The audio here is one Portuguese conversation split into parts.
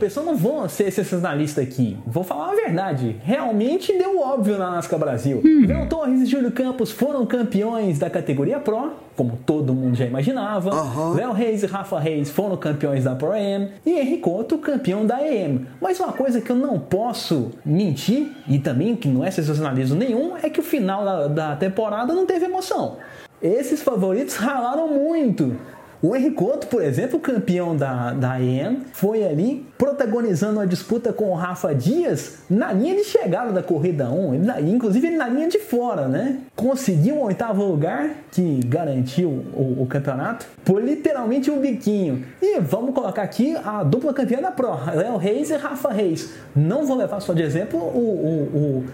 Pessoal, não vão ser sensacionalista aqui. Vou falar a verdade. Realmente deu óbvio na NASCAR Brasil. Hum. Léo Torres e Júlio Campos foram campeões da categoria Pro, como todo mundo já imaginava. Uhum. Léo Reis e Rafa Reis foram campeões da Pro AM. E Henrique Otto, campeão da AM. Mas uma coisa que eu não posso mentir, e também que não é sensacionalismo nenhum, é que o final da, da temporada não teve emoção. Esses favoritos ralaram muito. O Henricoto, por exemplo, campeão da, da EM, foi ali protagonizando a disputa com o Rafa Dias na linha de chegada da corrida 1, ele, inclusive ele na linha de fora, né? Conseguiu um oitavo lugar que garantiu o, o campeonato por literalmente um biquinho. E vamos colocar aqui a dupla campeã da Pro, Léo Reis e Rafa Reis. Não vou levar só de exemplo o, o, o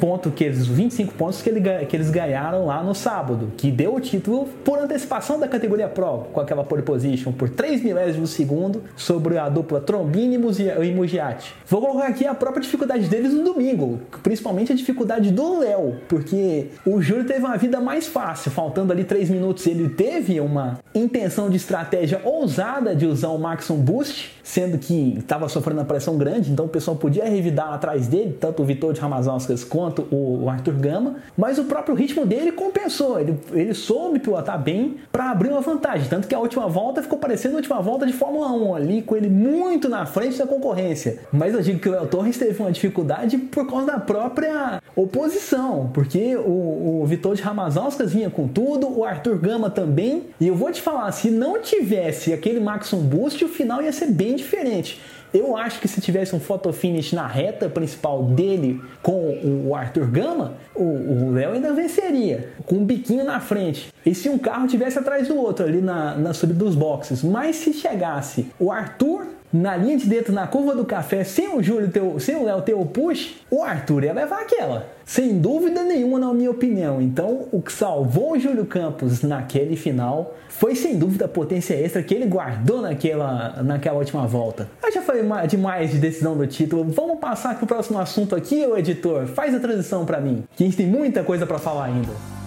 ponto que eles, 25 pontos que, ele, que eles ganharam lá no sábado, que deu o título por antecipação da categoria Pro, com aquela pole position por 3 milésimos de segundo sobre a dupla Trombini e Mugiati. Vou colocar aqui a própria dificuldade deles no domingo, principalmente a dificuldade do Léo, porque o Júlio teve uma vida mais fácil, faltando ali 3 minutos, ele teve uma intenção de estratégia ousada de usar o Maxon Boost, sendo que estava sofrendo uma pressão grande, então o pessoal podia revidar atrás dele, tanto o Vitor de Ramazauskas quanto o Arthur Gama, mas o próprio ritmo dele compensou, ele, ele soube pilotar bem para abrir uma vantagem, tanto que a última volta ficou parecendo a última volta de Fórmula 1 ali, com ele muito na frente da concorrência. Mas eu digo que o El Torres teve uma dificuldade por causa da própria oposição, porque o, o Vitor de Ramazauskas vinha com tudo, o Arthur Gama também, e eu vou te falar, se não tivesse aquele Maxon Boost, o final ia ser bem diferente. Eu acho que se tivesse um photo finish na reta principal dele com o Arthur Gama, o Léo ainda venceria, com um biquinho na frente. E se um carro tivesse atrás do outro ali na, na subida dos boxes. Mas se chegasse o Arthur na linha de dentro, na curva do café, sem o Júlio ter, sem o Léo ter o push, o Arthur ia levar aquela. Sem dúvida nenhuma, na minha opinião. Então, o que salvou o Júlio Campos naquele final foi sem dúvida a potência extra que ele guardou naquela, naquela última volta. Eu já falei demais de decisão do título. Vamos passar para o próximo assunto aqui, o editor. Faz a transição para mim, que a gente tem muita coisa para falar ainda.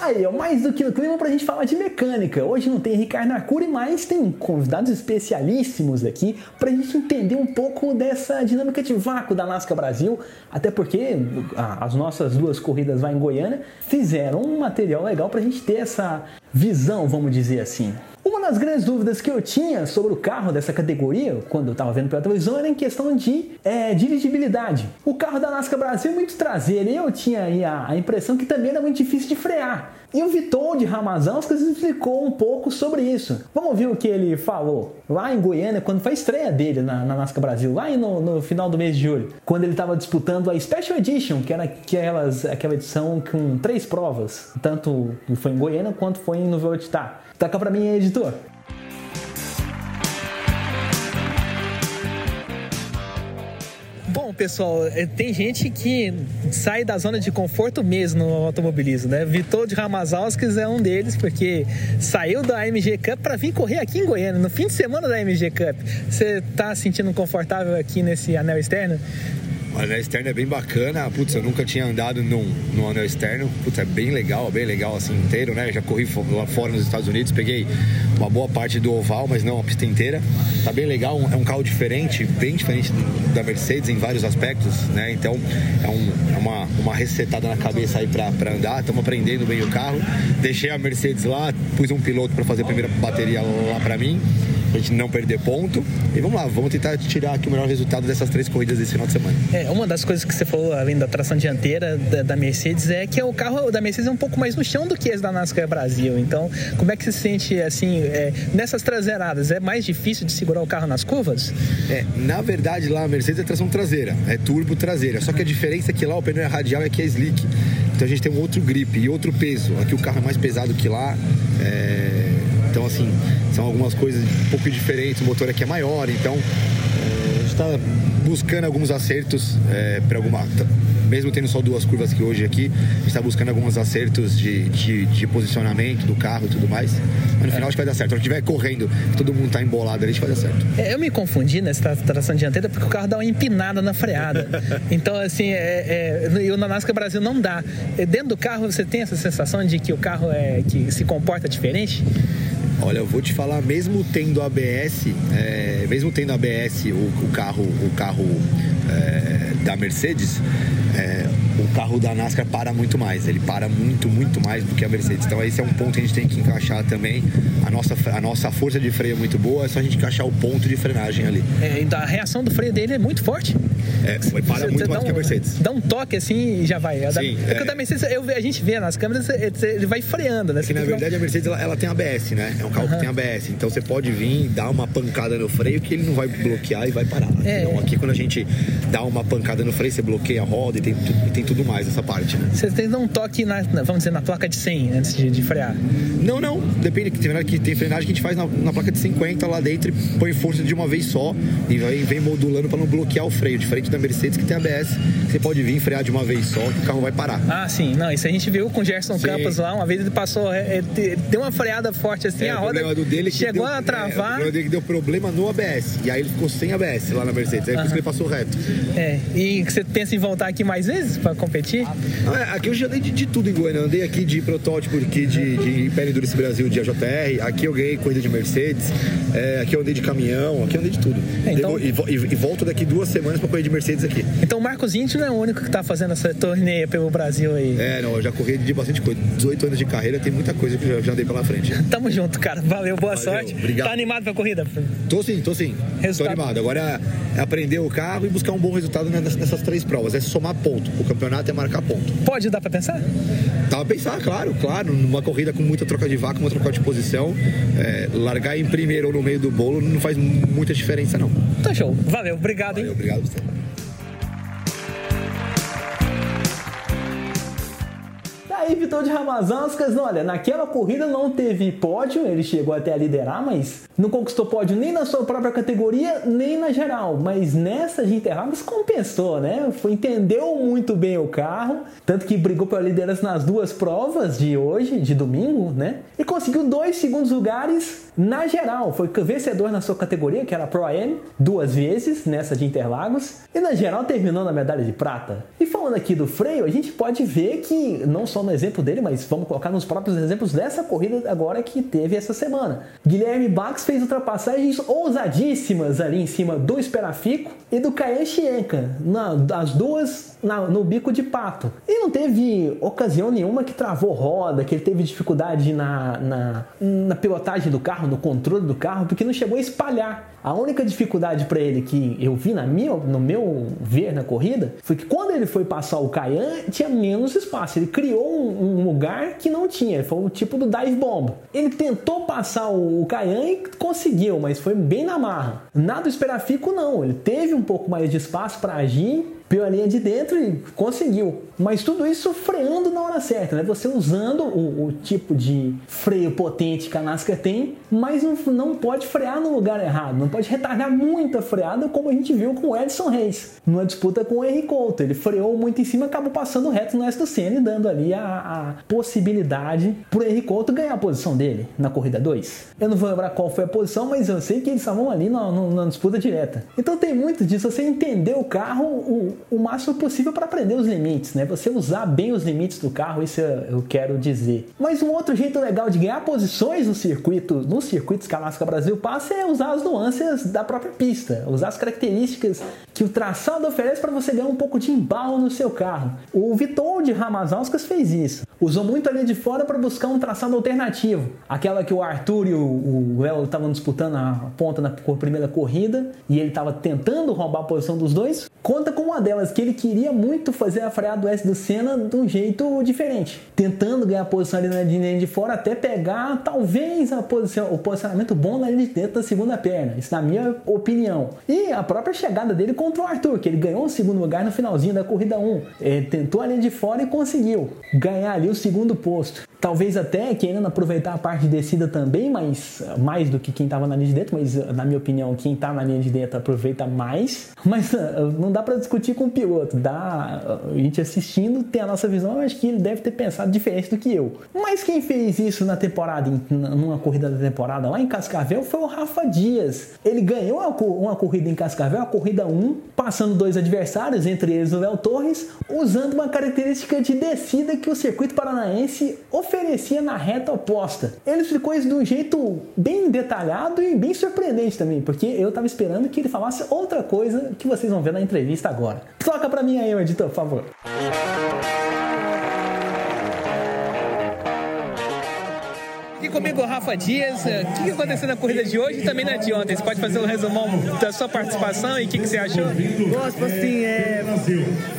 Aí, ó, mais do que no clima pra gente falar de mecânica. Hoje não tem Ricardo Arcuri, mas tem convidados especialíssimos aqui pra gente entender um pouco dessa dinâmica de vácuo da NASCAR Brasil, até porque as nossas duas corridas lá em Goiânia fizeram um material legal pra gente ter essa visão, vamos dizer assim. Uma das grandes dúvidas que eu tinha sobre o carro dessa categoria, quando eu estava vendo pela televisão, era em questão de é, dirigibilidade. O carro da NASCAR Brasil é muito traseiro e eu tinha a impressão que também era muito difícil de frear. E o Vitor de Ramazauskas explicou um pouco sobre isso. Vamos ver o que ele falou lá em Goiânia, quando foi a estreia dele na, na Brasil, lá no, no, final do mês de julho, quando ele estava disputando a Special Edition, que era aquelas, aquela edição com três provas, tanto foi em Goiânia quanto foi no Velocitar. Toca pra mim, editor. Pessoal, é, tem gente que sai da zona de conforto mesmo no automobilismo, né? Vitor de Ramazauskas é um deles, porque saiu da AMG Cup para vir correr aqui em Goiânia, no fim de semana da AMG Cup. Você tá se sentindo confortável aqui nesse anel externo? O anel externo é bem bacana. Putz, eu nunca tinha andado num, num anel externo. Putz, é bem legal, bem legal assim inteiro, né? Já corri lá fora nos Estados Unidos, peguei uma boa parte do oval, mas não a pista inteira. Tá bem legal, é um carro diferente, bem diferente da Mercedes em vários aspectos, né? Então é, um, é uma, uma resetada na cabeça aí pra, pra andar. Estamos aprendendo bem o carro. Deixei a Mercedes lá, pus um piloto para fazer a primeira bateria lá para mim pra gente não perder ponto. E vamos lá, vamos tentar tirar aqui o melhor resultado dessas três corridas desse final de semana. É, uma das coisas que você falou, além da tração dianteira da, da Mercedes, é que o carro da Mercedes é um pouco mais no chão do que esse da NASCAR Brasil. Então, como é que você se sente, assim, é, nessas traseiradas? É mais difícil de segurar o carro nas curvas? É, na verdade, lá a Mercedes é tração traseira, é turbo traseira. Só que a diferença é que lá o pneu é radial e aqui é slick. Então a gente tem um outro grip e outro peso. Aqui o carro é mais pesado que lá. É... Então, assim, são algumas coisas um pouco diferentes. O motor aqui é maior, então é, a gente está buscando alguns acertos é, para alguma mesmo tendo só duas curvas que hoje aqui, a gente está buscando alguns acertos de, de, de, posicionamento do carro e tudo mais. Mas no final acho que vai dar certo. Se estiver correndo, todo mundo está embolado ali, acho que vai dar certo. É, eu me confundi nessa tração dianteira porque o carro dá uma empinada na freada. então, assim, é, é, e o Nanasca Brasil não dá. É, dentro do carro você tem essa sensação de que o carro é que se comporta diferente? Olha, eu vou te falar, mesmo tendo ABS, é, mesmo tendo ABS, o, o carro, o carro é, da Mercedes, é, o carro da NASCAR para muito mais. Ele para muito, muito mais do que a Mercedes. Então esse é um ponto que a gente tem que encaixar também. A nossa, a nossa força de freio é muito boa, é só a gente encaixar o ponto de frenagem ali. É, a reação do freio dele é muito forte. É, para muito mais um, que a Mercedes. Dá um toque assim e já vai. É Sim, da, é. da Mercedes, eu, a gente vê nas câmeras, ele vai freando, né? É que, na verdade, a Mercedes ela, ela, tem ABS, né? É um carro que tem ABS. Então você pode vir, dar uma pancada no freio que ele não vai bloquear e vai parar. É. Então aqui quando a gente dá uma pancada no freio, você bloqueia a roda e tem, e tem tudo mais essa parte, né? Você tem que dar um toque, na, vamos dizer, na placa de 100 antes de, de frear? Não, não. Depende. Que, tem frenagem que a gente faz na, na, placa de 50 lá dentro e põe força de uma vez só e vai, vem modulando para não bloquear o freio. Diferente da Mercedes que tem ABS, você pode vir frear de uma vez só que o carro vai parar. Ah, sim. Não, isso a gente viu com o Gerson sim. Campos lá. Uma vez ele passou, é, é, deu uma freada forte assim, é, a roda dele chegou deu, a travar. É, o dele que deu problema no ABS. E aí ele ficou sem ABS lá na Mercedes. Aí por isso que ele passou reto. É. E você pensa em voltar aqui mais vezes para competir? É, aqui eu já andei de, de, tudo em Goiânia. Andei aqui de protótipo aqui de, de Império Endurance Brasil de AJR. Aqui eu ganhei corrida de Mercedes. Aqui eu andei de caminhão. Aqui eu andei de tudo. É, então... e, e, e, volto daqui duas semanas para correr de Mercedes aqui. Então o Marcos Índio não é o único que está fazendo essa torneia pelo Brasil aí. É, não, eu já corri de bastante coisa. 18 anos de carreira, tem muita coisa que eu já, andei pela frente. Tamo junto, cara. Valeu, boa Valeu, sorte. Obrigado. Tá animado pra corrida? Tô sim, tô sim. Resultado. Tô animado. Agora é aprender o carro e buscar um bom resultado nessas três provas. É somar ponto. O campeonato é marcar ponto. Pode dar pra pensar? Dá pra pensar, claro, claro. Numa corrida com muita troca de vaca, uma troca de posição, é, largar em primeiro ou no meio do bolo não faz muita diferença, não. Tá show. Valeu, obrigado, Valeu? Obrigado. Aí, Vitor de Ramazanskas, olha, naquela corrida não teve pódio, ele chegou até a liderar, mas não conquistou pódio nem na sua própria categoria, nem na geral. Mas nessa de Interlagos compensou, né? Foi, entendeu muito bem o carro, tanto que brigou pela liderança nas duas provas de hoje, de domingo, né? E conseguiu dois segundos lugares na geral. Foi vencedor na sua categoria, que era Pro M, duas vezes nessa de Interlagos. E na geral terminou na medalha de prata. E falando aqui do freio, a gente pode ver que, não só no exemplo dele, mas vamos colocar nos próprios exemplos dessa corrida agora que teve essa semana. Guilherme Bax fez ultrapassagens ousadíssimas ali em cima do Esperafico e do Kayan Chienka, as duas na, no bico de pato. E não teve ocasião nenhuma que travou roda, que ele teve dificuldade na, na, na pilotagem do carro, no controle do carro, porque não chegou a espalhar. A única dificuldade para ele que eu vi na minha, no meu ver na corrida foi que quando ele foi passar o Cayenne tinha menos espaço. Ele criou um, um, lugar que não tinha. Foi o tipo do dive bomb. Ele tentou passar o, o e conseguiu, mas foi bem na marra. Nada esperafico não. Ele teve um pouco mais de espaço para agir a linha de dentro e conseguiu. Mas tudo isso freando na hora certa, né? Você usando o, o tipo de freio potente que a NASCAR tem, mas não, não pode frear no lugar errado, não pode retardar muita freada, como a gente viu com o Edson Reis, numa disputa com o Henry Couto. Ele freou muito em cima, acabou passando reto no Aston Senna, dando ali a, a possibilidade pro Henry Couto ganhar a posição dele na corrida 2. Eu não vou lembrar qual foi a posição, mas eu sei que eles estavam ali na, na, na disputa direta. Então tem muito disso, você entender o carro, o, o máximo possível para aprender os limites, né? Você usar bem os limites do carro, isso eu quero dizer. Mas um outro jeito legal de ganhar posições no circuito, nos circuitos que Brasil passa é usar as nuances da própria pista, usar as características que o traçado oferece para você ganhar um pouco de embalo no seu carro. O Vitor de Ramazauskas fez isso. Usou muito a linha de fora para buscar um traçado alternativo. Aquela que o Arthur e o Léo estavam disputando a ponta na primeira corrida e ele estava tentando roubar a posição dos dois. Conta com uma delas que ele queria muito fazer a freada do S do Senna de um jeito diferente, tentando ganhar posição ali na linha de fora até pegar talvez a posição, o posicionamento bom na linha de dentro da segunda perna. Isso na minha opinião. E a própria chegada dele contra o Arthur, que ele ganhou o segundo lugar no finalzinho da corrida 1. Ele tentou a linha de fora e conseguiu ganhar ali o segundo posto. Talvez até querendo aproveitar a parte de descida também, mas mais do que quem estava na linha de dentro, mas na minha opinião, quem está na linha de dentro aproveita mais. Mas não dá para discutir com o piloto, dá a gente assistindo tem a nossa visão, eu acho que ele deve ter pensado diferente do que eu. Mas quem fez isso na temporada, numa corrida da temporada lá em Cascavel, foi o Rafa Dias. Ele ganhou uma corrida em Cascavel, a corrida 1, passando dois adversários, entre eles o Léo Torres, usando uma característica de descida que o circuito paranaense oferecia na reta oposta. Ele explicou isso de um jeito bem detalhado e bem surpreendente também, porque eu estava esperando que ele falasse outra coisa que vocês vão ver na entrevista agora. Toca para mim aí, editor, por favor. Comigo o Rafa Dias. O que aconteceu na corrida de hoje e também na de ontem? Você pode fazer um resumão da sua participação e o que, que, você achou? Gosto, assim, é,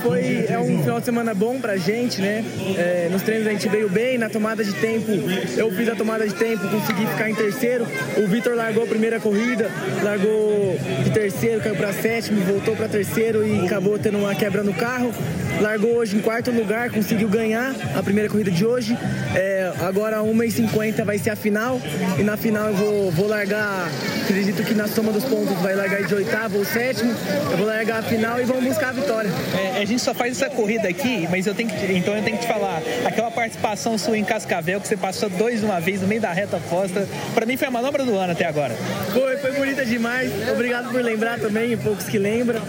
foi, é um final de semana bom pra gente, né? É, nos treinos a gente veio bem, na tomada de tempo, eu fiz a tomada de tempo, consegui ficar em terceiro. O Vitor largou a primeira corrida, largou de terceiro, caiu pra sétimo, voltou pra terceiro e acabou tendo uma quebra no carro. Largou hoje em quarto lugar, conseguiu ganhar a primeira corrida de hoje. É, agora 1h50 vai ser a final. E na final eu vou, vou largar, acredito que na soma dos pontos vai largar de oitavo ou sétimo. Eu vou largar a final e vamos buscar a vitória. É, a gente só faz essa corrida aqui, mas eu tenho que, então eu tenho que te falar. Aquela participação sua em Cascavel, que você passou dois de uma vez no meio da reta posta, para mim foi a manobra do ano até agora. Foi, foi bonita demais. Obrigado por lembrar também, poucos que lembram.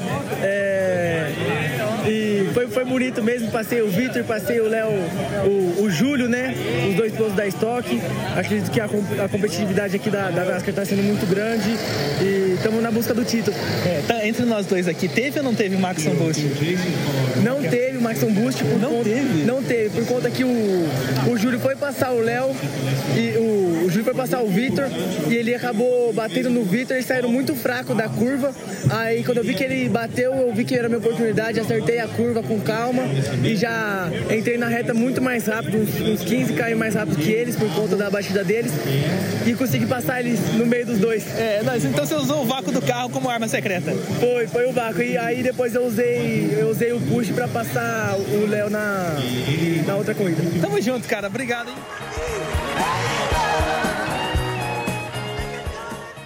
É... E foi, foi bonito mesmo. Passei o Vitor, passei o Léo, o, o, Júlio, né? Os dois pilotos da Stock. Acredito que a, a competitividade aqui da, da NASCAR está sendo muito grande e estamos na busca do título. É, tá, entre nós dois aqui, teve ou não teve Maxon Boost? Não teve o Maxon Boost. Por não conta, teve? Não teve, por conta que o, o Júlio foi passar o Léo e o, o Júlio foi passar o Vitor e ele acabou batendo no Vitor e saíram muito fraco da curva. Aí quando eu vi que ele bateu, eu vi que era a minha oportunidade, acertei a curva com calma e já entrei na reta muito mais rápido, uns, uns 15 km mais rápido que eles por conta da batida deles e consegui passar eles no meio dos dois. É, mas então você usou o vácuo do carro como arma secreta? Foi, foi o vácuo. E aí depois eu usei, eu usei o push para passar o Léo na, na outra corrida. Tamo junto, cara. Obrigado, hein?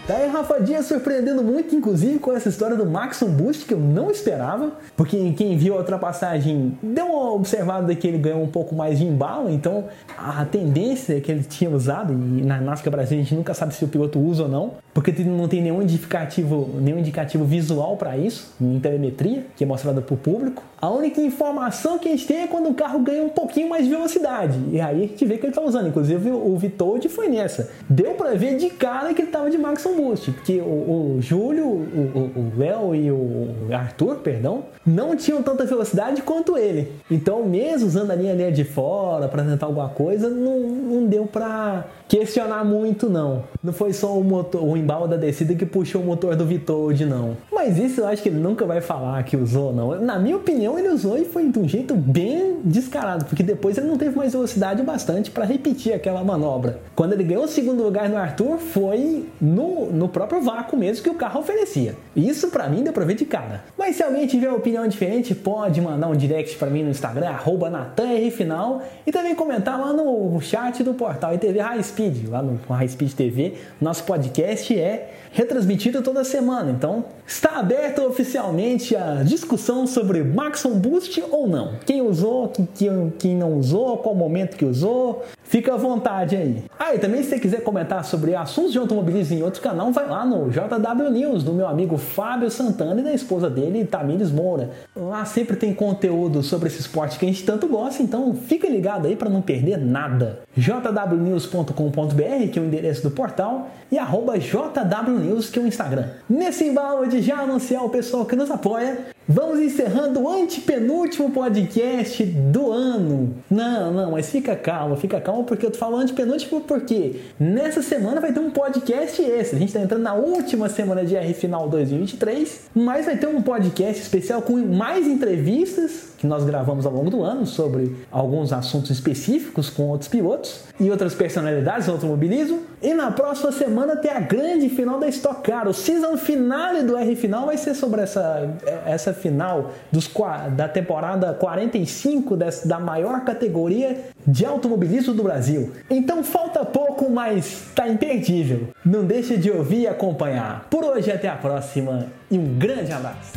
Daí Rafa Dias surpreendendo muito, inclusive, com essa história do Maxon Boost, que eu não esperava, porque quem viu a ultrapassagem deu uma observada que ele ganhou um pouco mais de embalo, então a tendência que ele tinha usado, e na NASCAR Brasil a gente nunca sabe se o piloto usa ou não, porque não tem nenhum indicativo, nenhum indicativo visual para isso, em telemetria, que é mostrada para o público. A única informação que a gente tem é quando o carro ganha um pouquinho mais de velocidade, e aí a gente vê que ele está usando, inclusive o Vitold foi nessa. Deu para ver de cara que ele estava de Maxon Boost, porque o, o Júlio, o Léo e o Arthur, perdão, não tinham tanta velocidade quanto ele. Então, mesmo usando a linha, de fora para tentar alguma coisa, não, não deu para questionar muito, não. Não foi só o, motor, o embalo da descida que puxou o motor do Vitold, não. Mas isso eu acho que ele nunca vai falar que usou, não. Na minha opinião, ele usou e foi de um jeito bem descarado, porque depois ele não teve mais velocidade bastante para repetir aquela manobra. Quando ele ganhou o segundo lugar no Arthur, foi no, no próprio vácuo mesmo que o carro oferecia. Isso para mim deu pra ver de cara. Mas se alguém tiver opinião diferente, pode mandar um direct para mim no Instagram, NatanRFinal, e também comentar lá no chat do portal ITV High Speed, lá no High Speed TV. Nosso podcast é retransmitido toda semana, então está aberta oficialmente a discussão sobre Maxon Boost ou não. Quem usou, quem não usou, qual momento que usou, fica à vontade aí. Ah, e também se você quiser comentar sobre assuntos de automobilismo em outro canal, vai lá no JW News, do meu amigo Fábio Santana e da esposa dele, Tamires Moura. Lá sempre tem conteúdo sobre esse esporte que a gente tanto gosta, então fica ligado aí para não perder nada. jwnews.com.br, que é o endereço do portal, e jwnews, que é o Instagram. Nesse embalo de já anunciar o pessoal que nos apoia, vamos encerrando o antepenúltimo podcast do ano. Não, não, mas fica calmo, fica calmo, porque eu tô falando antepenúltimo porque nessa semana vai ter um podcast esse. A gente tá entrando na última semana de R Final 2023, mas vai ter um podcast especial com mais entrevistas que nós gravamos ao longo do ano sobre alguns assuntos específicos com outros pilotos e outras personalidades do automobilismo. E na próxima semana tem a grande final da Stock Car. O season finale do R Final vai ser sobre essa, essa final dos, da temporada 45 dessa, da maior categoria de automobilismo do Brasil. Então falta pouco, mas tá imperdível. Não deixe de ouvir e acompanhar. Por hoje até a próxima e um grande abraço.